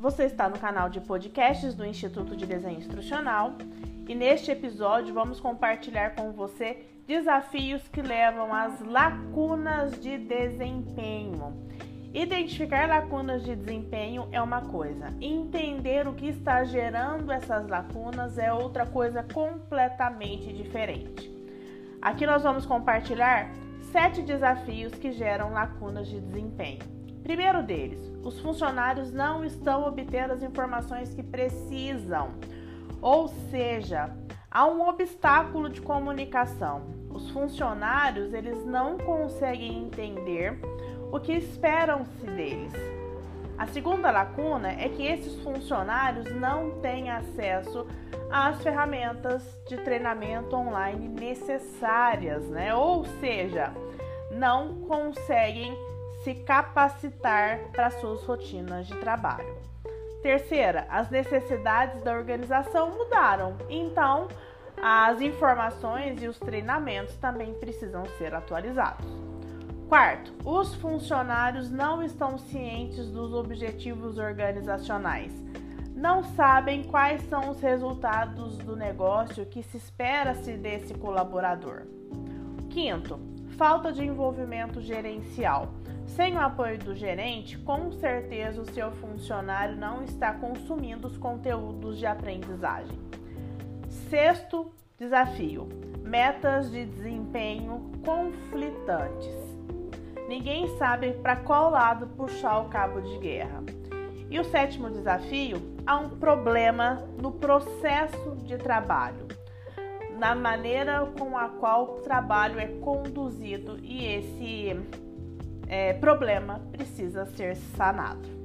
Você está no canal de podcasts do Instituto de Desenho Instrucional e neste episódio vamos compartilhar com você desafios que levam às lacunas de desempenho. Identificar lacunas de desempenho é uma coisa, entender o que está gerando essas lacunas é outra coisa completamente diferente. Aqui nós vamos compartilhar sete desafios que geram lacunas de desempenho. Primeiro deles, os funcionários não estão obtendo as informações que precisam, ou seja, há um obstáculo de comunicação. Os funcionários eles não conseguem entender o que esperam-se deles. A segunda lacuna é que esses funcionários não têm acesso às ferramentas de treinamento online necessárias, né? Ou seja, não conseguem se capacitar para suas rotinas de trabalho. Terceira, as necessidades da organização mudaram, então as informações e os treinamentos também precisam ser atualizados. Quarto, os funcionários não estão cientes dos objetivos organizacionais, não sabem quais são os resultados do negócio que se espera-se desse colaborador. Quinto, falta de envolvimento gerencial. Sem o apoio do gerente, com certeza o seu funcionário não está consumindo os conteúdos de aprendizagem. Sexto desafio: metas de desempenho conflitantes. Ninguém sabe para qual lado puxar o cabo de guerra. E o sétimo desafio: há um problema no processo de trabalho, na maneira com a qual o trabalho é conduzido e esse é, problema precisa ser sanado.